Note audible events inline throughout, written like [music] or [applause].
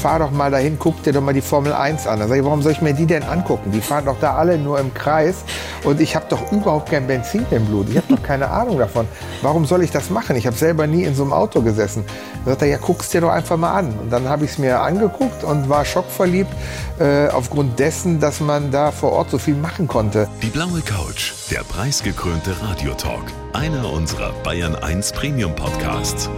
fahr doch mal dahin, guck dir doch mal die Formel 1 an. Dann sage ich, warum soll ich mir die denn angucken? Die fahren doch da alle nur im Kreis und ich habe doch überhaupt kein Benzin im Blut. Ich habe doch keine [laughs] Ahnung davon. Warum soll ich das machen? Ich habe selber nie in so einem Auto gesessen. Dann sagt er, ja, guck's dir doch einfach mal an. Und dann habe ich es mir angeguckt und war schockverliebt äh, aufgrund dessen, dass man da vor Ort so viel machen konnte. Die blaue Couch, der preisgekrönte Radiotalk. Einer unserer Bayern 1 Premium Podcasts.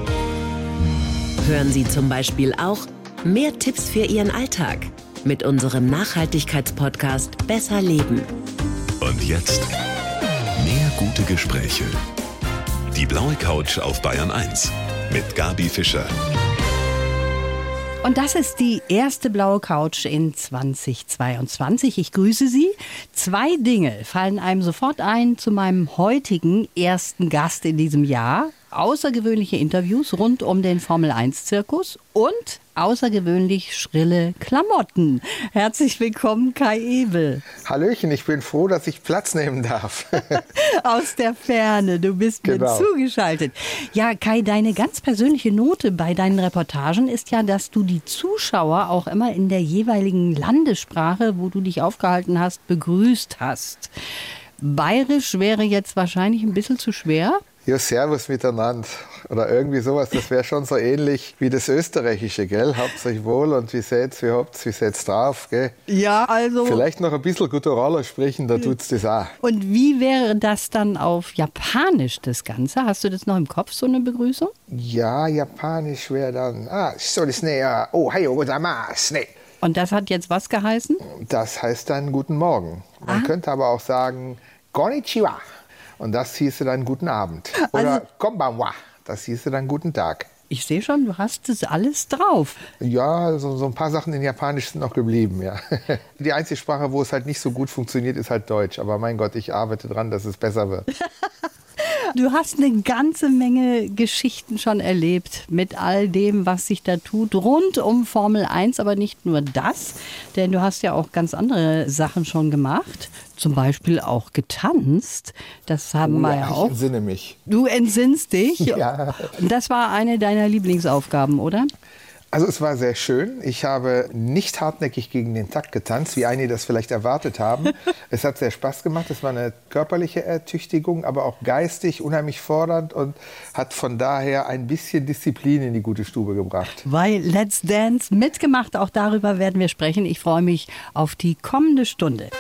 Hören Sie zum Beispiel auch mehr Tipps für Ihren Alltag mit unserem Nachhaltigkeitspodcast Besser Leben. Und jetzt mehr gute Gespräche. Die blaue Couch auf Bayern 1 mit Gabi Fischer. Und das ist die erste blaue Couch in 2022. Ich grüße Sie. Zwei Dinge fallen einem sofort ein zu meinem heutigen ersten Gast in diesem Jahr außergewöhnliche Interviews rund um den Formel-1-Zirkus und außergewöhnlich schrille Klamotten. Herzlich willkommen, Kai Ebel. Hallöchen, ich bin froh, dass ich Platz nehmen darf. [laughs] Aus der Ferne, du bist genau. mir zugeschaltet. Ja, Kai, deine ganz persönliche Note bei deinen Reportagen ist ja, dass du die Zuschauer auch immer in der jeweiligen Landessprache, wo du dich aufgehalten hast, begrüßt hast. Bayerisch wäre jetzt wahrscheinlich ein bisschen zu schwer. Ja, Servus miteinander. Oder irgendwie sowas. Das wäre schon so ähnlich wie das Österreichische, gell? Habt euch wohl und wie seht's, wie habt's, wie seht's drauf, gell? Ja, also. Vielleicht noch ein bisschen Gutturala sprechen, da tut's das auch. Und wie wäre das dann auf Japanisch, das Ganze? Hast du das noch im Kopf, so eine Begrüßung? Ja, Japanisch wäre dann, ah, so das ne, oh, gozaimasu, ne. Und das hat jetzt was geheißen? Das heißt dann Guten Morgen. Man ah. könnte aber auch sagen, Konnichiwa. Und das hieße dann guten Abend. Oder also, Konbanwa, das hieße dann guten Tag. Ich sehe schon, du hast das alles drauf. Ja, so, so, ein paar Sachen in Japanisch sind noch geblieben, ja. [laughs] Die einzige Sprache, wo es halt nicht so gut funktioniert, ist halt Deutsch. Aber mein Gott, ich arbeite dran, dass es besser wird. [laughs] Du hast eine ganze Menge Geschichten schon erlebt mit all dem, was sich da tut, rund um Formel 1, aber nicht nur das, denn du hast ja auch ganz andere Sachen schon gemacht, zum Beispiel auch getanzt. Das haben oh, wir ja auch. Ich entsinne mich. Du entsinnst dich? [laughs] Ja. Das war eine deiner Lieblingsaufgaben, oder? Also es war sehr schön. Ich habe nicht hartnäckig gegen den Takt getanzt, wie einige das vielleicht erwartet haben. [laughs] es hat sehr Spaß gemacht. Es war eine körperliche Ertüchtigung, aber auch geistig unheimlich fordernd und hat von daher ein bisschen Disziplin in die gute Stube gebracht. Weil Let's Dance mitgemacht, auch darüber werden wir sprechen. Ich freue mich auf die kommende Stunde.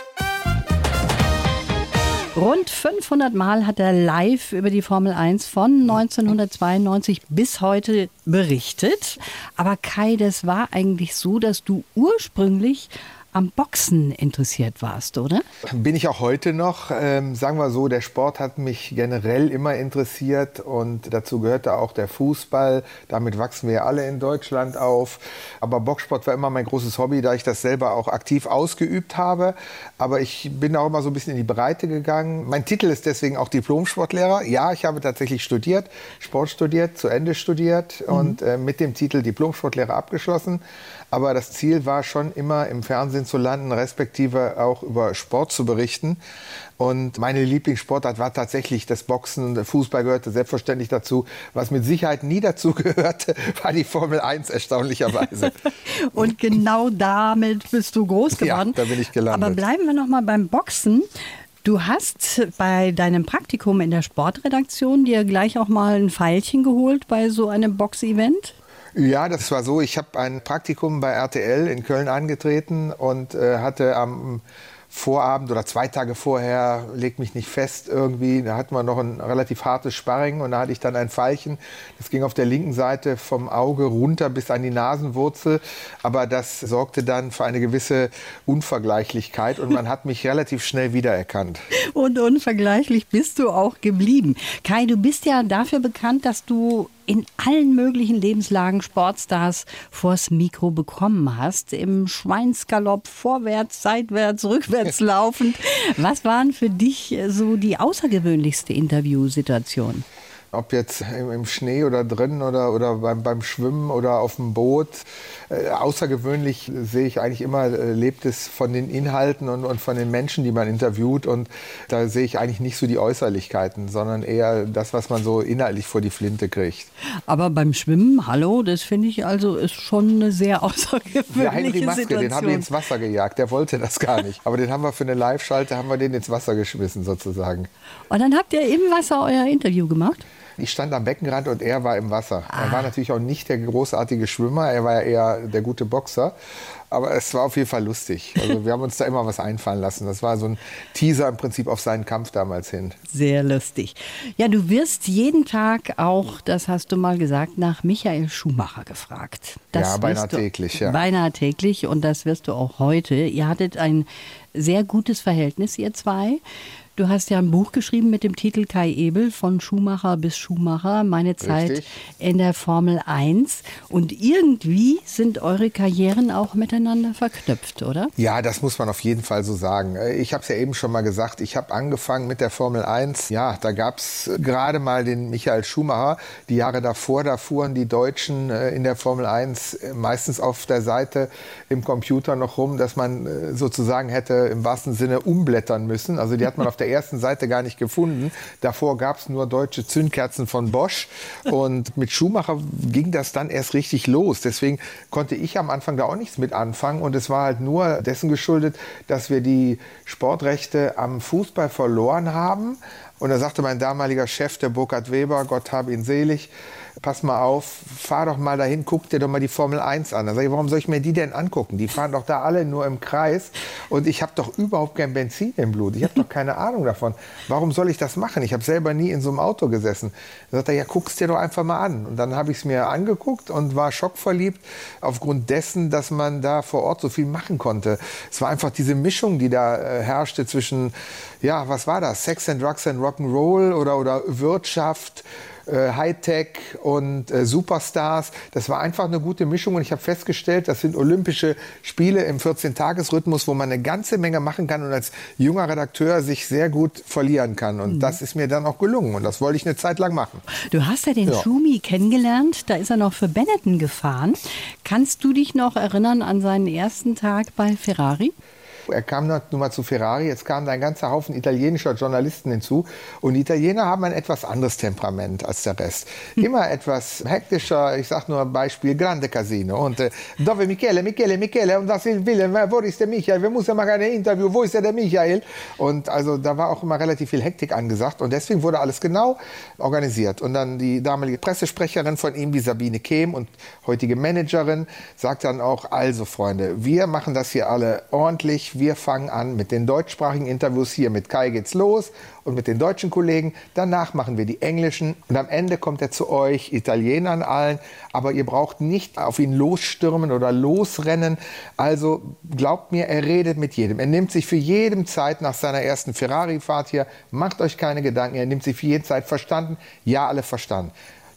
Rund 500 Mal hat er live über die Formel 1 von 1992 bis heute berichtet. Aber Kai, das war eigentlich so, dass du ursprünglich am Boxen interessiert warst, oder? Bin ich auch heute noch. Ähm, sagen wir so, der Sport hat mich generell immer interessiert und dazu gehörte auch der Fußball. Damit wachsen wir alle in Deutschland auf. Aber Boxsport war immer mein großes Hobby, da ich das selber auch aktiv ausgeübt habe. Aber ich bin auch immer so ein bisschen in die Breite gegangen. Mein Titel ist deswegen auch Diplom-Sportlehrer. Ja, ich habe tatsächlich studiert, Sport studiert, zu Ende studiert mhm. und äh, mit dem Titel Diplom-Sportlehrer abgeschlossen. Aber das Ziel war schon immer im Fernsehen zu landen, respektive auch über Sport zu berichten. Und meine Lieblingssportart war tatsächlich das Boxen. Der Fußball gehörte selbstverständlich dazu. Was mit Sicherheit nie dazu gehörte, [laughs] war die Formel 1 erstaunlicherweise. [laughs] Und genau damit bist du groß geworden. Ja, da bin ich gelandet. Aber bleiben wir noch mal beim Boxen. Du hast bei deinem Praktikum in der Sportredaktion dir gleich auch mal ein Pfeilchen geholt bei so einem Boxevent? Ja, das war so. Ich habe ein Praktikum bei RTL in Köln angetreten und äh, hatte am Vorabend oder zwei Tage vorher, leg mich nicht fest irgendwie, da hatten wir noch ein relativ hartes Sparring und da hatte ich dann ein Pfeilchen. Das ging auf der linken Seite vom Auge runter bis an die Nasenwurzel, aber das sorgte dann für eine gewisse Unvergleichlichkeit und man hat mich relativ schnell wiedererkannt. Und unvergleichlich bist du auch geblieben. Kai, du bist ja dafür bekannt, dass du in allen möglichen Lebenslagen Sportstars vors Mikro bekommen hast. Im Schweinsgalopp vorwärts, seitwärts, rückwärts [laughs] laufend. Was waren für dich so die außergewöhnlichste Interviewsituation? ob jetzt im, Schnee oder drin oder, oder beim, beim Schwimmen oder auf dem Boot. Äh, außergewöhnlich sehe ich eigentlich immer, äh, lebt es von den Inhalten und, und von den Menschen, die man interviewt. Und da sehe ich eigentlich nicht so die Äußerlichkeiten, sondern eher das, was man so inhaltlich vor die Flinte kriegt. Aber beim Schwimmen, hallo, das finde ich also ist schon eine sehr [laughs] außergewöhnliche Der Henry Maske, Situation. den haben wir ins Wasser gejagt. Der wollte das gar nicht. Aber den haben wir für eine Live-Schalte, haben wir den ins Wasser geschmissen sozusagen. Und dann habt ihr im Wasser euer Interview gemacht? Ich stand am Beckenrand und er war im Wasser. Ah. Er war natürlich auch nicht der großartige Schwimmer, er war ja eher der gute Boxer. Aber es war auf jeden Fall lustig. Also [laughs] wir haben uns da immer was einfallen lassen. Das war so ein Teaser im Prinzip auf seinen Kampf damals hin. Sehr lustig. Ja, du wirst jeden Tag auch, das hast du mal gesagt, nach Michael Schumacher gefragt. Das ja, beinahe täglich. Ja. Beinahe täglich und das wirst du auch heute. Ihr hattet ein sehr gutes Verhältnis, ihr zwei. Du hast ja ein Buch geschrieben mit dem Titel Kai Ebel von Schumacher bis Schumacher, meine Zeit Richtig. in der Formel 1. Und irgendwie sind eure Karrieren auch miteinander verknüpft, oder? Ja, das muss man auf jeden Fall so sagen. Ich habe es ja eben schon mal gesagt, ich habe angefangen mit der Formel 1. Ja, da gab es gerade mal den Michael Schumacher. Die Jahre davor, da fuhren die Deutschen äh, in der Formel 1 äh, meistens auf der Seite im Computer noch rum, dass man äh, sozusagen hätte im wahrsten Sinne umblättern müssen. Also die hat man [laughs] auf der ersten Seite gar nicht gefunden. Davor gab es nur deutsche Zündkerzen von Bosch. Und mit Schumacher ging das dann erst richtig los. Deswegen konnte ich am Anfang da auch nichts mit anfangen. Und es war halt nur dessen geschuldet, dass wir die Sportrechte am Fußball verloren haben. Und da sagte mein damaliger Chef, der Burkhard Weber, Gott habe ihn selig, pass mal auf, fahr doch mal dahin, guck dir doch mal die Formel 1 an. Dann sage ich, warum soll ich mir die denn angucken? Die fahren doch da alle nur im Kreis und ich habe doch überhaupt kein Benzin im Blut. Ich habe doch keine Ahnung davon. Warum soll ich das machen? Ich habe selber nie in so einem Auto gesessen. Dann sagt er, ja, guck's dir doch einfach mal an. Und dann habe ich es mir angeguckt und war schockverliebt aufgrund dessen, dass man da vor Ort so viel machen konnte. Es war einfach diese Mischung, die da äh, herrschte zwischen, ja, was war das? Sex and Drugs and Rock'n'Roll oder, oder Wirtschaft, äh, Hightech und äh, Superstars. Das war einfach eine gute Mischung und ich habe festgestellt, das sind Olympische Spiele im 14-Tages-Rhythmus, wo man eine ganze Menge machen kann und als junger Redakteur sich sehr gut verlieren kann. Und mhm. das ist mir dann auch gelungen und das wollte ich eine Zeit lang machen. Du hast ja den ja. Schumi kennengelernt, da ist er noch für Benetton gefahren. Kannst du dich noch erinnern an seinen ersten Tag bei Ferrari? Er kam nun mal zu Ferrari, jetzt kam da ein ganzer Haufen italienischer Journalisten hinzu. Und die Italiener haben ein etwas anderes Temperament als der Rest. Hm. Immer etwas hektischer, ich sage nur ein Beispiel, Grande Casino. Und äh, dove Michele, Michele, Michele, und das ist Willem, wo ist der Michael? Wir müssen mal ein Interview, wo ist der, der Michael? Und also da war auch immer relativ viel Hektik angesagt. Und deswegen wurde alles genau organisiert. Und dann die damalige Pressesprecherin von ihm, die Sabine Kehm und heutige Managerin, sagt dann auch, also Freunde, wir machen das hier alle ordentlich wir fangen an mit den deutschsprachigen Interviews hier. Mit Kai geht's los und mit den deutschen Kollegen. Danach machen wir die englischen und am Ende kommt er zu euch, Italienern allen. Aber ihr braucht nicht auf ihn losstürmen oder losrennen. Also glaubt mir, er redet mit jedem. Er nimmt sich für jeden Zeit nach seiner ersten Ferrari-Fahrt hier. Macht euch keine Gedanken. Er nimmt sich für jeden Zeit verstanden. Ja, alle verstanden.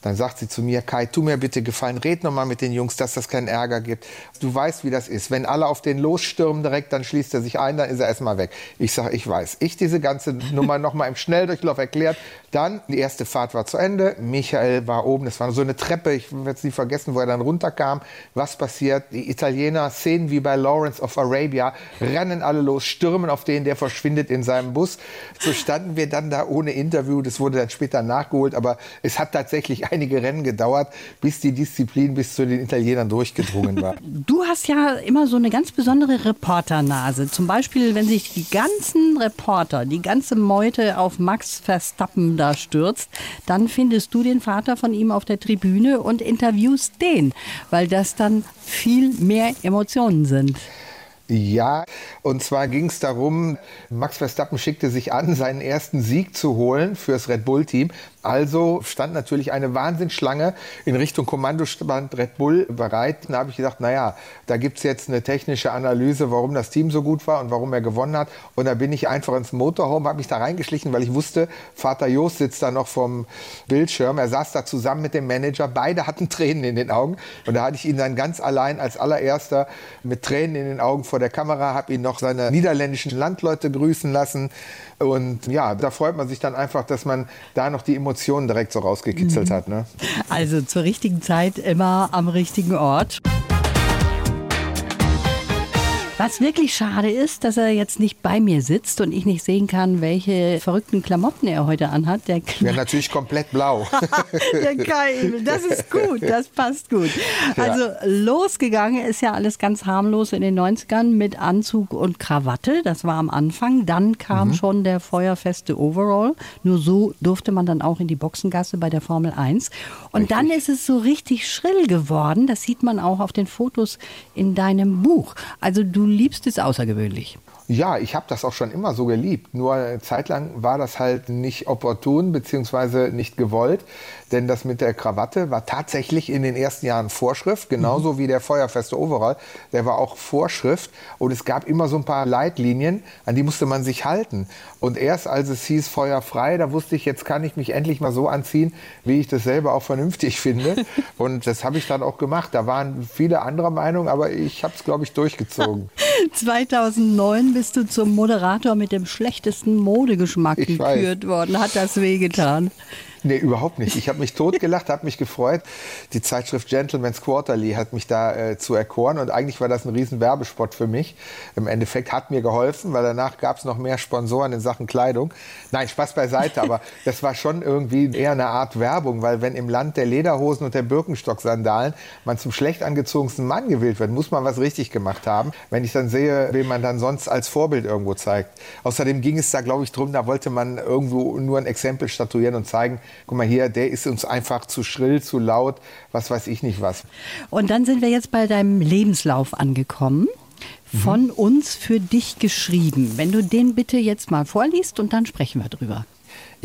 Dann sagt sie zu mir, Kai, tu mir bitte gefallen, red noch mal mit den Jungs, dass das keinen Ärger gibt. Du weißt, wie das ist. Wenn alle auf den losstürmen direkt, dann schließt er sich ein, dann ist er erstmal weg. Ich sage, ich weiß. Ich diese ganze Nummer noch mal im Schnelldurchlauf erklärt. Dann, die erste Fahrt war zu Ende. Michael war oben, es war so eine Treppe, ich werde es nie vergessen, wo er dann runterkam. Was passiert? Die Italiener, Szenen wie bei Lawrence of Arabia, rennen alle los, stürmen auf den, der verschwindet in seinem Bus. So standen wir dann da ohne Interview. Das wurde dann später nachgeholt, aber es hat tatsächlich einige Rennen gedauert, bis die Disziplin bis zu den Italienern durchgedrungen war. [laughs] Du hast ja immer so eine ganz besondere Reporternase. Zum Beispiel, wenn sich die ganzen Reporter, die ganze Meute auf Max Verstappen da stürzt, dann findest du den Vater von ihm auf der Tribüne und interviewst den, weil das dann viel mehr Emotionen sind. Ja, und zwar ging es darum, Max Verstappen schickte sich an, seinen ersten Sieg zu holen fürs Red Bull-Team. Also stand natürlich eine Wahnsinnsschlange in Richtung Kommandostand Red Bull bereit. Da habe ich gesagt, naja, da gibt es jetzt eine technische Analyse, warum das Team so gut war und warum er gewonnen hat. Und da bin ich einfach ins Motorhome, habe mich da reingeschlichen, weil ich wusste, Vater Jost sitzt da noch vom Bildschirm. Er saß da zusammen mit dem Manager. Beide hatten Tränen in den Augen. Und da hatte ich ihn dann ganz allein als allererster mit Tränen in den Augen vor der Kamera, habe ihn noch seine niederländischen Landleute grüßen lassen. Und ja, da freut man sich dann einfach, dass man da noch die Emotionen Emotionen direkt so rausgekitzelt mhm. hat. Ne? Also zur richtigen Zeit immer am richtigen Ort. Was wirklich schade ist, dass er jetzt nicht bei mir sitzt und ich nicht sehen kann, welche verrückten Klamotten er heute anhat. Der ja, natürlich komplett blau. [laughs] der Kai, das ist gut, das passt gut. Also ja. losgegangen ist ja alles ganz harmlos in den 90ern mit Anzug und Krawatte. Das war am Anfang. Dann kam mhm. schon der feuerfeste Overall. Nur so durfte man dann auch in die Boxengasse bei der Formel 1. Und richtig. dann ist es so richtig schrill geworden. Das sieht man auch auf den Fotos in deinem Buch. Also du liebst es außergewöhnlich. Ja, ich habe das auch schon immer so geliebt. Nur eine Zeit lang war das halt nicht opportun bzw. nicht gewollt. Denn das mit der Krawatte war tatsächlich in den ersten Jahren Vorschrift, genauso mhm. wie der feuerfeste Overall. Der war auch Vorschrift. Und es gab immer so ein paar Leitlinien, an die musste man sich halten. Und erst als es hieß Feuer frei, da wusste ich, jetzt kann ich mich endlich mal so anziehen, wie ich das selber auch vernünftig finde. [laughs] Und das habe ich dann auch gemacht. Da waren viele andere Meinungen, aber ich habe es, glaube ich, durchgezogen. [laughs] 2009 bist du zum Moderator mit dem schlechtesten Modegeschmack ich gekürt weiß. worden. Hat das wehgetan? Nee, überhaupt nicht. Ich habe mich totgelacht, habe mich gefreut. Die Zeitschrift Gentleman's Quarterly hat mich da äh, zu erkoren und eigentlich war das ein riesen Werbespot für mich. Im Endeffekt hat mir geholfen, weil danach gab es noch mehr Sponsoren in Sachen Kleidung. Nein, Spaß beiseite, aber [laughs] das war schon irgendwie eher eine Art Werbung, weil wenn im Land der Lederhosen und der Birkenstock-Sandalen man zum schlecht angezogensten Mann gewählt wird, muss man was richtig gemacht haben. Wenn ich dann sehe, wen man dann sonst als Vorbild irgendwo zeigt. Außerdem ging es da, glaube ich, drum, da wollte man irgendwo nur ein Exempel statuieren und zeigen, guck mal hier, der ist uns einfach zu schrill, zu laut, was weiß ich nicht was. Und dann sind wir jetzt bei deinem Lebenslauf angekommen. Von mhm. uns für dich geschrieben. Wenn du den bitte jetzt mal vorliest und dann sprechen wir drüber.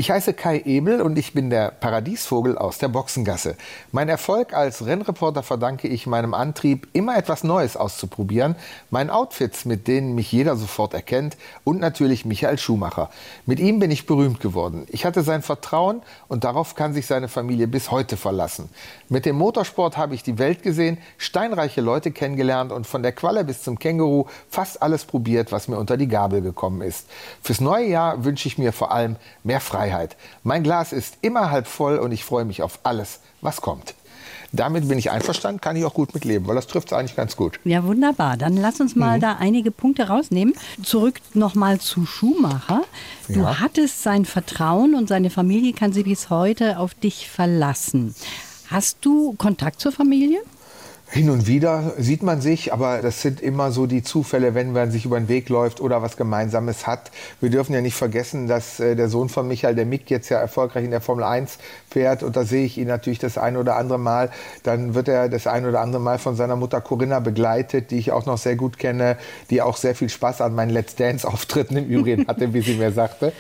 Ich heiße Kai Ebel und ich bin der Paradiesvogel aus der Boxengasse. Mein Erfolg als Rennreporter verdanke ich meinem Antrieb, immer etwas Neues auszuprobieren, meinen Outfits, mit denen mich jeder sofort erkennt und natürlich Michael Schumacher. Mit ihm bin ich berühmt geworden. Ich hatte sein Vertrauen und darauf kann sich seine Familie bis heute verlassen. Mit dem Motorsport habe ich die Welt gesehen, steinreiche Leute kennengelernt und von der Qualle bis zum Känguru fast alles probiert, was mir unter die Gabel gekommen ist. Fürs neue Jahr wünsche ich mir vor allem mehr Freiheit. Freiheit. Mein Glas ist immer halb voll und ich freue mich auf alles, was kommt. Damit bin ich einverstanden, kann ich auch gut mitleben, weil das trifft es eigentlich ganz gut. Ja, wunderbar. Dann lass uns mal mhm. da einige Punkte rausnehmen. Zurück nochmal zu Schumacher. Du ja. hattest sein Vertrauen und seine Familie kann sich bis heute auf dich verlassen. Hast du Kontakt zur Familie? Hin und wieder sieht man sich, aber das sind immer so die Zufälle, wenn man sich über den Weg läuft oder was Gemeinsames hat. Wir dürfen ja nicht vergessen, dass äh, der Sohn von Michael, der Mick, jetzt ja erfolgreich in der Formel 1 fährt und da sehe ich ihn natürlich das ein oder andere Mal. Dann wird er das ein oder andere Mal von seiner Mutter Corinna begleitet, die ich auch noch sehr gut kenne, die auch sehr viel Spaß an meinen Let's Dance-Auftritten im Übrigen [laughs] hatte, wie sie mir sagte.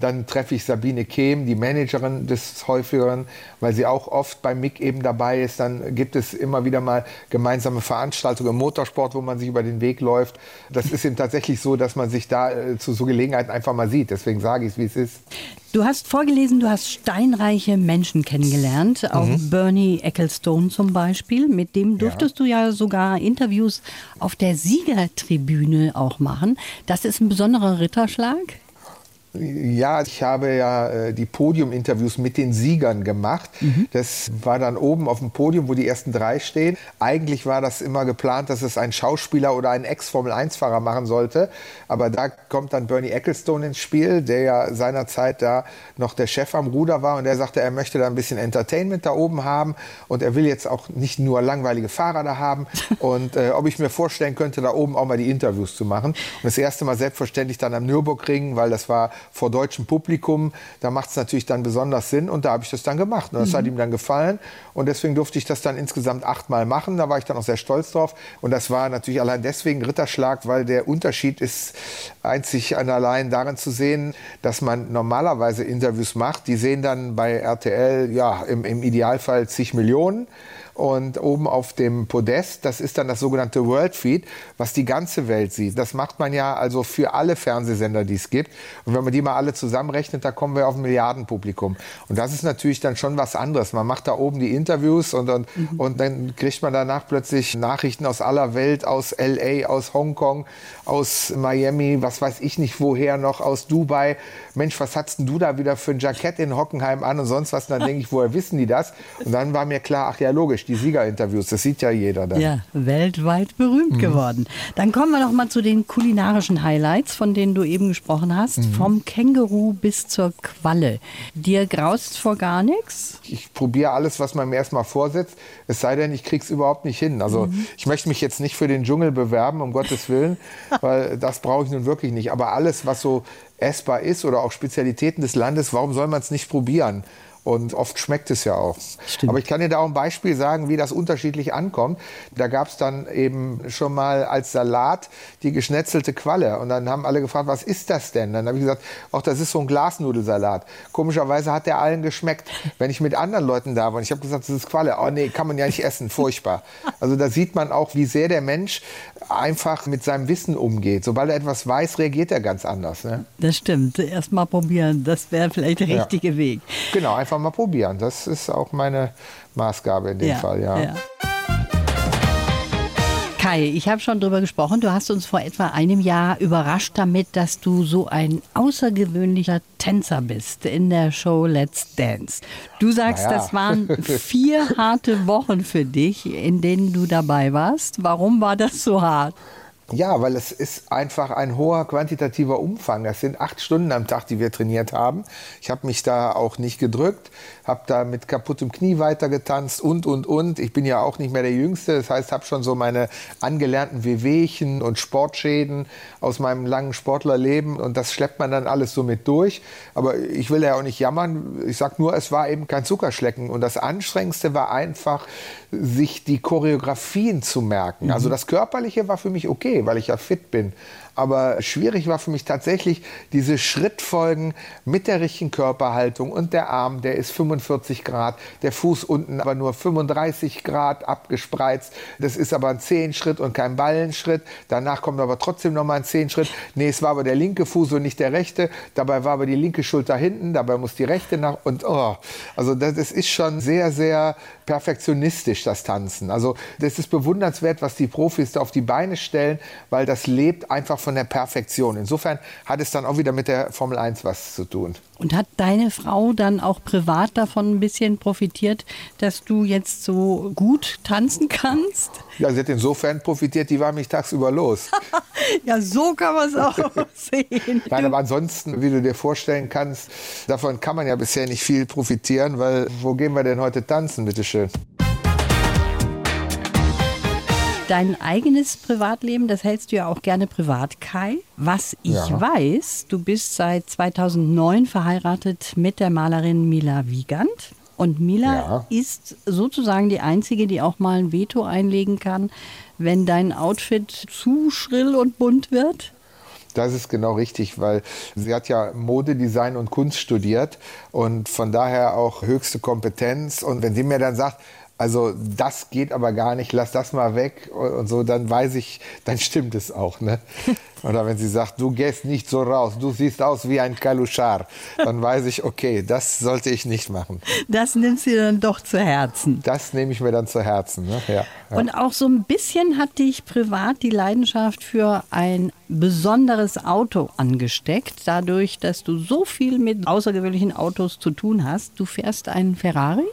Dann treffe ich Sabine Kehm, die Managerin des Häufigeren, weil sie auch oft beim MIG eben dabei ist. Dann gibt es immer wieder mal gemeinsame Veranstaltungen im Motorsport, wo man sich über den Weg läuft. Das ist eben tatsächlich so, dass man sich da äh, zu so Gelegenheiten einfach mal sieht. Deswegen sage ich es, wie es ist. Du hast vorgelesen, du hast steinreiche Menschen kennengelernt, auch mhm. Bernie Ecclestone zum Beispiel. Mit dem durftest ja. du ja sogar Interviews auf der Siegertribüne auch machen. Das ist ein besonderer Ritterschlag. Ja, ich habe ja äh, die Podiuminterviews mit den Siegern gemacht. Mhm. Das war dann oben auf dem Podium, wo die ersten drei stehen. Eigentlich war das immer geplant, dass es ein Schauspieler oder ein Ex-Formel-1-Fahrer machen sollte. Aber da kommt dann Bernie Ecclestone ins Spiel, der ja seinerzeit da noch der Chef am Ruder war. Und der sagte, er möchte da ein bisschen Entertainment da oben haben. Und er will jetzt auch nicht nur langweilige Fahrer da haben. [laughs] Und äh, ob ich mir vorstellen könnte, da oben auch mal die Interviews zu machen. Und das erste Mal selbstverständlich dann am Nürburgring, weil das war vor deutschem Publikum. Da macht es natürlich dann besonders Sinn und da habe ich das dann gemacht. Und das mhm. hat ihm dann gefallen und deswegen durfte ich das dann insgesamt achtmal machen. Da war ich dann auch sehr stolz drauf. Und das war natürlich allein deswegen Ritterschlag, weil der Unterschied ist einzig und allein darin zu sehen, dass man normalerweise Interviews macht. Die sehen dann bei RTL ja im, im Idealfall zig Millionen. Und oben auf dem Podest, das ist dann das sogenannte World Feed, was die ganze Welt sieht. Das macht man ja also für alle Fernsehsender, die es gibt. Und wenn man die mal alle zusammenrechnet, da kommen wir auf ein Milliardenpublikum. Und das ist natürlich dann schon was anderes. Man macht da oben die Interviews und, und, mhm. und dann kriegt man danach plötzlich Nachrichten aus aller Welt, aus LA, aus Hongkong, aus Miami, was weiß ich nicht woher noch, aus Dubai. Mensch, was hast denn du da wieder für ein Jackett in Hockenheim an und sonst was? Und dann denke ich, woher wissen die das? Und dann war mir klar, ach ja, logisch, die Siegerinterviews, das sieht ja jeder dann. Ja, weltweit berühmt mhm. geworden. Dann kommen wir noch mal zu den kulinarischen Highlights, von denen du eben gesprochen hast. Mhm. Vom Känguru bis zur Qualle. Dir graust vor gar nichts? Ich probiere alles, was man mir erstmal vorsetzt. Es sei denn, ich krieg's überhaupt nicht hin. Also mhm. ich möchte mich jetzt nicht für den Dschungel bewerben, um Gottes Willen, [laughs] weil das brauche ich nun wirklich nicht. Aber alles, was so essbar ist oder auch Spezialitäten des Landes, warum soll man es nicht probieren? Und oft schmeckt es ja auch. Stimmt. Aber ich kann dir da auch ein Beispiel sagen, wie das unterschiedlich ankommt. Da gab es dann eben schon mal als Salat die geschnetzelte Qualle. Und dann haben alle gefragt, was ist das denn? Dann habe ich gesagt, auch das ist so ein Glasnudelsalat. Komischerweise hat der allen geschmeckt. Wenn ich mit anderen Leuten da war und ich habe gesagt, das ist Qualle. Oh nee, kann man ja nicht essen. Furchtbar. Also da sieht man auch, wie sehr der Mensch einfach mit seinem Wissen umgeht. Sobald er etwas weiß, reagiert er ganz anders. Ne? Das stimmt. Erst mal probieren. Das wäre vielleicht der richtige ja. Weg. Genau, einfach einfach mal probieren. Das ist auch meine Maßgabe in dem ja, Fall, ja. ja. Kai, ich habe schon darüber gesprochen. Du hast uns vor etwa einem Jahr überrascht damit, dass du so ein außergewöhnlicher Tänzer bist in der Show Let's Dance. Du sagst, naja. das waren [laughs] vier harte Wochen für dich, in denen du dabei warst. Warum war das so hart? Ja, weil es ist einfach ein hoher quantitativer Umfang. Das sind acht Stunden am Tag, die wir trainiert haben. Ich habe mich da auch nicht gedrückt, habe da mit kaputtem Knie weitergetanzt und, und, und. Ich bin ja auch nicht mehr der Jüngste. Das heißt, habe schon so meine angelernten Wehwehchen und Sportschäden aus meinem langen Sportlerleben. Und das schleppt man dann alles so mit durch. Aber ich will ja auch nicht jammern. Ich sage nur, es war eben kein Zuckerschlecken. Und das Anstrengendste war einfach, sich die Choreografien zu merken. Also mhm. das Körperliche war für mich okay weil ich ja fit bin. Aber schwierig war für mich tatsächlich diese Schrittfolgen mit der richtigen Körperhaltung und der Arm, der ist 45 Grad, der Fuß unten aber nur 35 Grad abgespreizt. Das ist aber ein Zehenschritt und kein Ballenschritt. Danach kommt aber trotzdem noch mal ein Zehenschritt. Nee, es war aber der linke Fuß und nicht der rechte. Dabei war aber die linke Schulter hinten, dabei muss die rechte nach und oh. Also das, das ist schon sehr, sehr perfektionistisch, das Tanzen. Also das ist bewundernswert, was die Profis da auf die Beine stellen, weil das lebt einfach von der Perfektion. Insofern hat es dann auch wieder mit der Formel 1 was zu tun. Und hat deine Frau dann auch privat davon ein bisschen profitiert, dass du jetzt so gut tanzen kannst? Ja, sie hat insofern profitiert, die war mich tagsüber los. [laughs] ja, so kann man es auch [laughs] sehen. Nein, aber ansonsten, wie du dir vorstellen kannst, davon kann man ja bisher nicht viel profitieren, weil wo gehen wir denn heute tanzen, bitteschön? Dein eigenes Privatleben, das hältst du ja auch gerne privat, Kai. Was ich ja. weiß, du bist seit 2009 verheiratet mit der Malerin Mila Wiegand. Und Mila ja. ist sozusagen die Einzige, die auch mal ein Veto einlegen kann, wenn dein Outfit zu schrill und bunt wird. Das ist genau richtig, weil sie hat ja Modedesign und Kunst studiert und von daher auch höchste Kompetenz. Und wenn sie mir dann sagt, also das geht aber gar nicht, lass das mal weg und so, dann weiß ich, dann stimmt es auch. Ne? [laughs] Oder wenn sie sagt, du gehst nicht so raus, du siehst aus wie ein Kaluschar, dann weiß ich, okay, das sollte ich nicht machen. Das nimmst du dann doch zu Herzen. Das nehme ich mir dann zu Herzen. Ne? Ja, ja. Und auch so ein bisschen hat dich privat die Leidenschaft für ein besonderes Auto angesteckt, dadurch, dass du so viel mit außergewöhnlichen Autos zu tun hast. Du fährst einen Ferrari?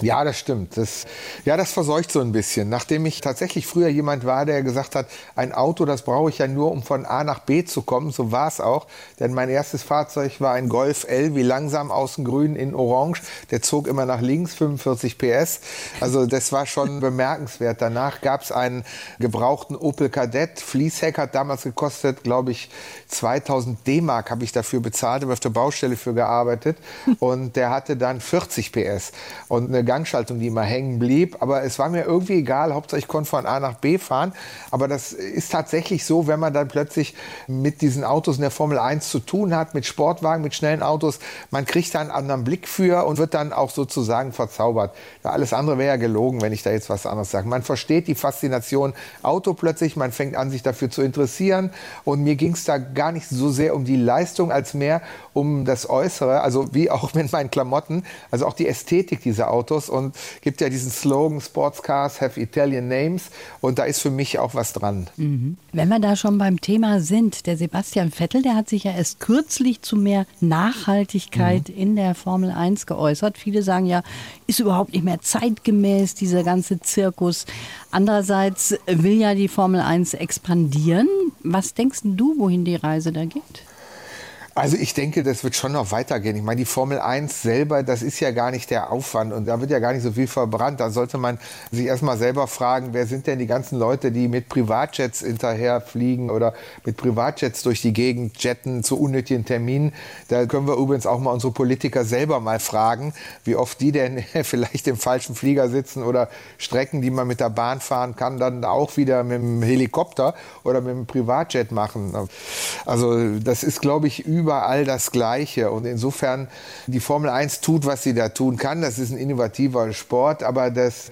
Ja, das stimmt. Das, ja, das verseucht so ein bisschen. Nachdem ich tatsächlich früher jemand war, der gesagt hat, ein Auto, das brauche ich ja nur, um von A nach B zu kommen, so war es auch. Denn mein erstes Fahrzeug war ein Golf L, wie langsam außen grün in orange. Der zog immer nach links, 45 PS. Also das war schon [laughs] bemerkenswert. Danach gab es einen gebrauchten Opel Kadett. Fließheck hat damals gekostet, glaube ich, 2000 D-Mark habe ich dafür bezahlt, habe auf der Baustelle für gearbeitet. Und der hatte dann 40 PS. Und eine Gangschaltung, die immer hängen blieb. Aber es war mir irgendwie egal. Hauptsache ich konnte von A nach B fahren. Aber das ist tatsächlich so, wenn man dann plötzlich mit diesen Autos in der Formel 1 zu tun hat, mit Sportwagen, mit schnellen Autos, man kriegt da einen anderen Blick für und wird dann auch sozusagen verzaubert. Alles andere wäre ja gelogen, wenn ich da jetzt was anderes sage. Man versteht die Faszination Auto plötzlich, man fängt an, sich dafür zu interessieren. Und mir ging es da gar nicht so sehr um die Leistung, als mehr um das Äußere, also wie auch [laughs] mit meinen Klamotten, also auch die Ästhetik dieser Autos. Und gibt ja diesen Slogan, Sportscars have Italian names. Und da ist für mich auch was dran. Mhm. Wenn wir da schon beim Thema sind, der Sebastian Vettel, der hat sich ja erst kürzlich zu mehr Nachhaltigkeit mhm. in der Formel 1 geäußert. Viele sagen ja, ist überhaupt nicht mehr zeitgemäß, dieser ganze Zirkus. Andererseits will ja die Formel 1 expandieren. Was denkst du, wohin die Reise da geht? Also ich denke, das wird schon noch weitergehen. Ich meine, die Formel 1 selber, das ist ja gar nicht der Aufwand und da wird ja gar nicht so viel verbrannt. Da sollte man sich erstmal selber fragen, wer sind denn die ganzen Leute, die mit Privatjets hinterher fliegen oder mit Privatjets durch die Gegend jetten zu unnötigen Terminen. Da können wir übrigens auch mal unsere Politiker selber mal fragen, wie oft die denn [laughs] vielleicht im falschen Flieger sitzen oder Strecken, die man mit der Bahn fahren kann, dann auch wieder mit dem Helikopter oder mit dem Privatjet machen. Also das ist, glaube ich, überall das Gleiche. Und insofern, die Formel 1 tut, was sie da tun kann. Das ist ein innovativer Sport. Aber das,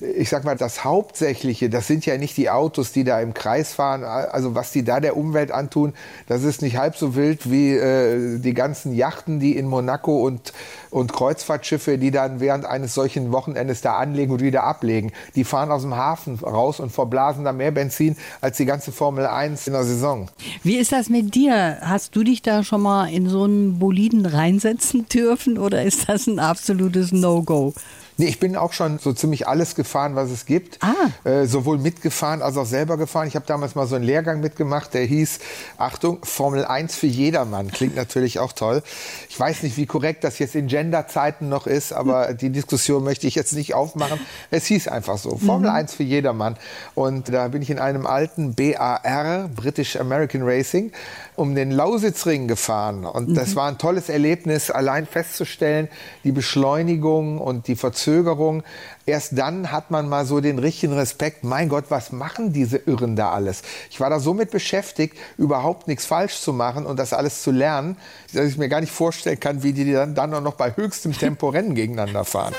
ich sag mal, das Hauptsächliche, das sind ja nicht die Autos, die da im Kreis fahren. Also was die da der Umwelt antun, das ist nicht halb so wild wie äh, die ganzen Yachten, die in Monaco und, und Kreuzfahrtschiffe, die dann während eines solchen Wochenendes da anlegen und wieder ablegen. Die fahren aus dem Hafen raus und verblasen da mehr Benzin als die ganze Formel 1 in der Saison. Wie ist das mit dir? Hast du dich da schon mal in so einen Boliden reinsetzen dürfen oder ist das ein absolutes No-Go? Nee, ich bin auch schon so ziemlich alles gefahren, was es gibt. Ah. Äh, sowohl mitgefahren als auch selber gefahren. Ich habe damals mal so einen Lehrgang mitgemacht, der hieß, Achtung, Formel 1 für jedermann. Klingt natürlich auch toll. Ich weiß nicht, wie korrekt das jetzt in Genderzeiten noch ist, aber hm. die Diskussion möchte ich jetzt nicht aufmachen. Es hieß einfach so, Formel mhm. 1 für jedermann. Und da bin ich in einem alten BAR, British American Racing, um den Lausitzring gefahren. Und mhm. das war ein tolles Erlebnis, allein festzustellen, die Beschleunigung und die Verzögerung Verzögerung. Erst dann hat man mal so den richtigen Respekt. Mein Gott, was machen diese Irren da alles? Ich war da so mit beschäftigt, überhaupt nichts falsch zu machen und das alles zu lernen, dass ich mir gar nicht vorstellen kann, wie die dann, dann noch bei höchstem Tempo Rennen gegeneinander fahren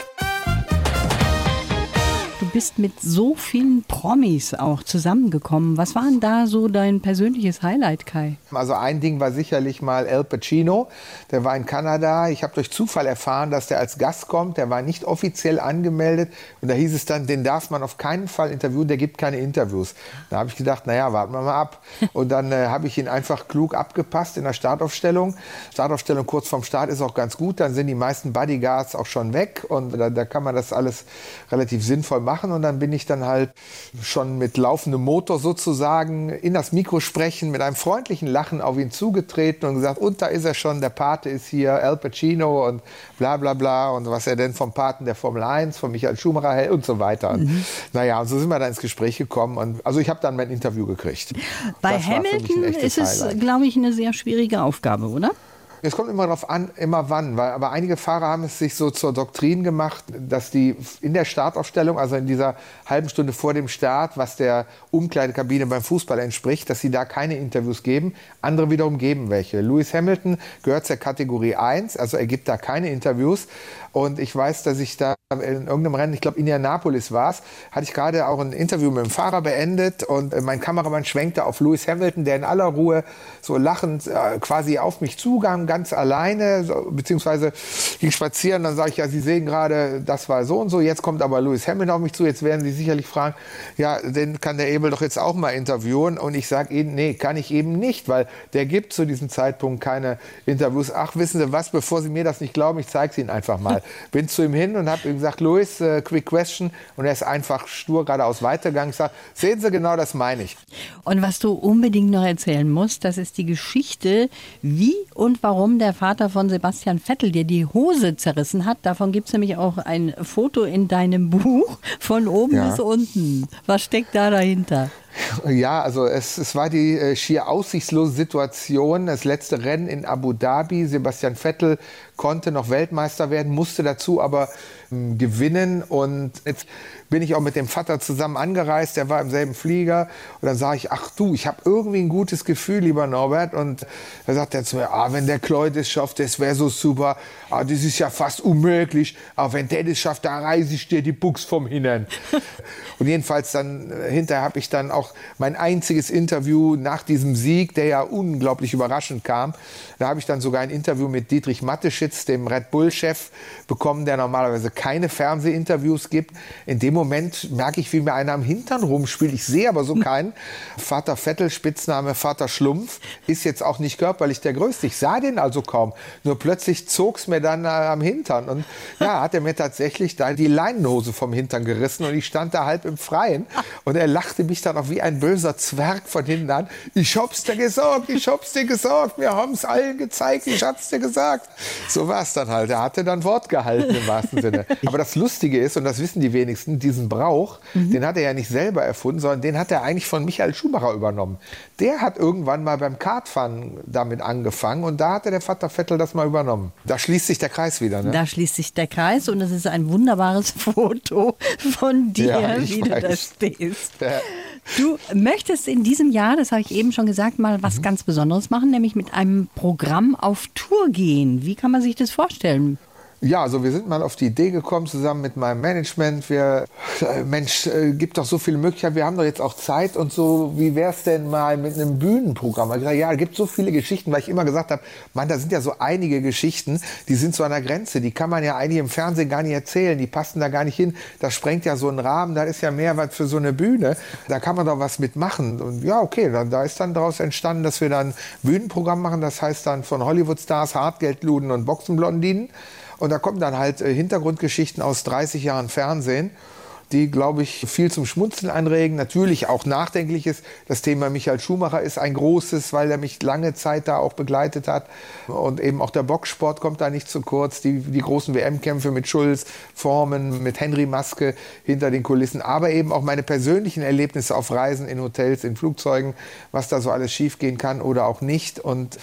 bist mit so vielen Promis auch zusammengekommen. Was war denn da so dein persönliches Highlight, Kai? Also ein Ding war sicherlich mal Al Pacino. Der war in Kanada. Ich habe durch Zufall erfahren, dass der als Gast kommt. Der war nicht offiziell angemeldet. Und da hieß es dann, den darf man auf keinen Fall interviewen. Der gibt keine Interviews. Da habe ich gedacht, naja, warten wir mal ab. Und dann äh, habe ich ihn einfach klug abgepasst in der Startaufstellung. Startaufstellung kurz vorm Start ist auch ganz gut. Dann sind die meisten Bodyguards auch schon weg. Und da, da kann man das alles relativ sinnvoll machen machen und dann bin ich dann halt schon mit laufendem Motor sozusagen in das Mikro sprechen, mit einem freundlichen Lachen auf ihn zugetreten und gesagt, und da ist er schon, der Pate ist hier, Al Pacino und bla bla bla und was er denn vom Paten der Formel 1, von Michael Schumacher hält und so weiter. Mhm. Naja, und so sind wir dann ins Gespräch gekommen und also ich habe dann mein Interview gekriegt. Bei das Hamilton ist es, glaube ich, eine sehr schwierige Aufgabe, oder? Es kommt immer darauf an, immer wann, weil aber einige Fahrer haben es sich so zur Doktrin gemacht, dass die in der Startaufstellung, also in dieser halben Stunde vor dem Start, was der Umkleidekabine beim Fußball entspricht, dass sie da keine Interviews geben. Andere wiederum geben welche. Lewis Hamilton gehört zur Kategorie 1, also er gibt da keine Interviews. Und ich weiß, dass ich da in irgendeinem Rennen, ich glaube Indianapolis war es, hatte ich gerade auch ein Interview mit dem Fahrer beendet und äh, mein Kameramann schwenkte auf Lewis Hamilton, der in aller Ruhe so lachend äh, quasi auf mich zugam, ganz alleine, so, beziehungsweise ging spazieren. Dann sage ich, ja, Sie sehen gerade, das war so und so, jetzt kommt aber Lewis Hamilton auf mich zu. Jetzt werden Sie sicherlich fragen, ja, den kann der Ebel doch jetzt auch mal interviewen. Und ich sage Ihnen, nee, kann ich eben nicht, weil der gibt zu diesem Zeitpunkt keine Interviews. Ach, wissen Sie was, bevor Sie mir das nicht glauben, ich zeige es Ihnen einfach mal. Bin zu ihm hin und habe ihm gesagt, Louis, uh, quick question. Und er ist einfach stur geradeaus weitergegangen. Ich sage, sehen Sie genau, das meine ich. Und was du unbedingt noch erzählen musst, das ist die Geschichte, wie und warum der Vater von Sebastian Vettel dir die Hose zerrissen hat. Davon gibt es nämlich auch ein Foto in deinem [laughs] Buch von oben ja. bis unten. Was steckt da dahinter? Ja, also es, es war die äh, schier aussichtslose Situation. Das letzte Rennen in Abu Dhabi. Sebastian Vettel konnte noch Weltmeister werden, musste dazu aber gewinnen. Und jetzt bin ich auch mit dem Vater zusammen angereist. Der war im selben Flieger. Und dann sage ich, ach du, ich habe irgendwie ein gutes Gefühl, lieber Norbert. Und er sagt er zu mir, ah, wenn der Kloid es schafft, das wäre so super. Ah, das ist ja fast unmöglich. Aber wenn der das schafft, da reiße ich dir die Buchs vom Hintern. [laughs] und jedenfalls dann, äh, hinterher habe ich dann auch mein einziges Interview nach diesem Sieg, der ja unglaublich überraschend kam. Da habe ich dann sogar ein Interview mit Dietrich Matteschitz, dem Red Bull-Chef, bekommen, der normalerweise keine Fernsehinterviews gibt. In dem Moment merke ich, wie mir einer am Hintern rumspielt. Ich sehe aber so [laughs] keinen. Vater Vettel, Spitzname Vater Schlumpf, ist jetzt auch nicht körperlich der Größte. Ich sah den also kaum. Nur plötzlich zog es mir dann äh, am Hintern. Und ja, hat er mir tatsächlich da die Leinenhose vom Hintern gerissen und ich stand da halb im Freien. Und er lachte mich dann auch wie ein böser Zwerg von hinten an. Ich hab's dir gesagt, ich hab's dir gesagt, wir haben's allen gezeigt, ich hab's dir gesagt. So war es dann halt. Er hatte dann Wort gehalten im wahrsten Sinne. [laughs] Aber das Lustige ist, und das wissen die wenigsten, diesen Brauch, mhm. den hat er ja nicht selber erfunden, sondern den hat er eigentlich von Michael Schumacher übernommen. Der hat irgendwann mal beim Kartfahren damit angefangen und da hatte der Vater Vettel das mal übernommen. Da schließt sich der Kreis wieder. Ne? Da schließt sich der Kreis und es ist ein wunderbares [laughs] Foto von dir, ja, wie weiß. du da stehst. Ja. Du möchtest in diesem Jahr, das habe ich eben schon gesagt, mal was mhm. ganz Besonderes machen, nämlich mit einem Programm auf Tour gehen. Wie kann man sich das vorstellen? Ja, also wir sind mal auf die Idee gekommen, zusammen mit meinem Management. Wir, äh, Mensch, äh, gibt doch so viele Möglichkeiten. Wir haben doch jetzt auch Zeit und so. Wie wäre es denn mal mit einem Bühnenprogramm? Ich gesagt, ja, gibt so viele Geschichten, weil ich immer gesagt habe, man, da sind ja so einige Geschichten, die sind zu einer Grenze. Die kann man ja eigentlich im Fernsehen gar nicht erzählen. Die passen da gar nicht hin. Das sprengt ja so einen Rahmen. Da ist ja mehr was für so eine Bühne. Da kann man doch was mitmachen. Und ja, okay, dann, da ist dann daraus entstanden, dass wir dann Bühnenprogramm machen. Das heißt dann von Hollywood-Stars, Hartgeldluden und Boxenblondinen. Und da kommen dann halt äh, Hintergrundgeschichten aus 30 Jahren Fernsehen die, glaube ich, viel zum Schmunzeln anregen. Natürlich auch Nachdenkliches. Das Thema Michael Schumacher ist ein großes, weil er mich lange Zeit da auch begleitet hat. Und eben auch der Boxsport kommt da nicht zu kurz. Die, die großen WM-Kämpfe mit Schulz, Formen, mit Henry Maske hinter den Kulissen. Aber eben auch meine persönlichen Erlebnisse auf Reisen, in Hotels, in Flugzeugen, was da so alles schiefgehen kann oder auch nicht. Und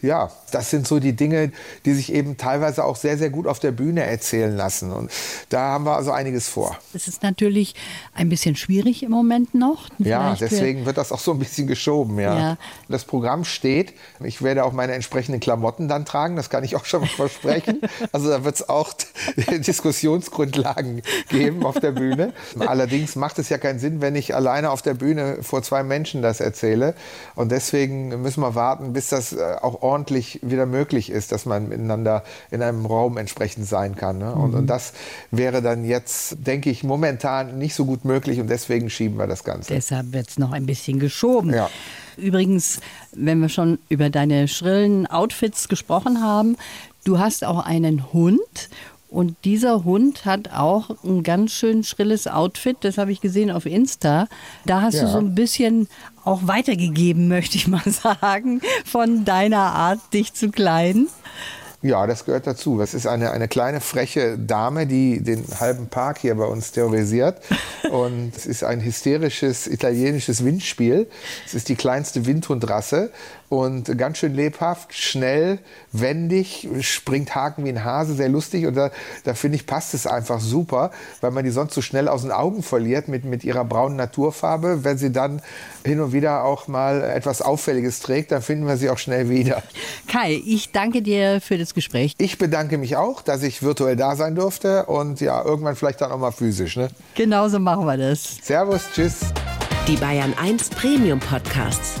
ja, das sind so die Dinge, die sich eben teilweise auch sehr, sehr gut auf der Bühne erzählen lassen. Und da haben wir also einiges vor. Es ist natürlich ein bisschen schwierig im Moment noch. Vielleicht ja, deswegen wird das auch so ein bisschen geschoben. Ja. ja. Das Programm steht. Ich werde auch meine entsprechenden Klamotten dann tragen. Das kann ich auch schon mal versprechen. [laughs] Also da wird es auch [laughs] Diskussionsgrundlagen geben auf der Bühne. Allerdings macht es ja keinen Sinn, wenn ich alleine auf der Bühne vor zwei Menschen das erzähle. Und deswegen müssen wir warten, bis das äh, auch ordentlich wieder möglich ist, dass man miteinander in einem Raum entsprechend sein kann. Ne? Und, mhm. und das wäre dann jetzt, denke ich, momentan momentan nicht so gut möglich und deswegen schieben wir das Ganze. Deshalb wird es noch ein bisschen geschoben. Ja. Übrigens, wenn wir schon über deine schrillen Outfits gesprochen haben, du hast auch einen Hund und dieser Hund hat auch ein ganz schön schrilles Outfit, das habe ich gesehen auf Insta. Da hast ja. du so ein bisschen auch weitergegeben, [laughs] möchte ich mal sagen, von deiner Art, dich zu kleiden. Ja, das gehört dazu. Das ist eine, eine kleine freche Dame, die den halben Park hier bei uns terrorisiert. [laughs] Und es ist ein hysterisches italienisches Windspiel. Es ist die kleinste Windhundrasse und ganz schön lebhaft, schnell, wendig, springt Haken wie ein Hase, sehr lustig. Und da, da finde ich, passt es einfach super, weil man die sonst so schnell aus den Augen verliert mit, mit ihrer braunen Naturfarbe. Wenn sie dann hin und wieder auch mal etwas Auffälliges trägt, dann finden wir sie auch schnell wieder. Kai, ich danke dir für das Gespräch. Ich bedanke mich auch, dass ich virtuell da sein durfte und ja, irgendwann vielleicht dann auch mal physisch. Ne? Genauso machen wir das. Servus, tschüss. Die Bayern 1 Premium Podcasts.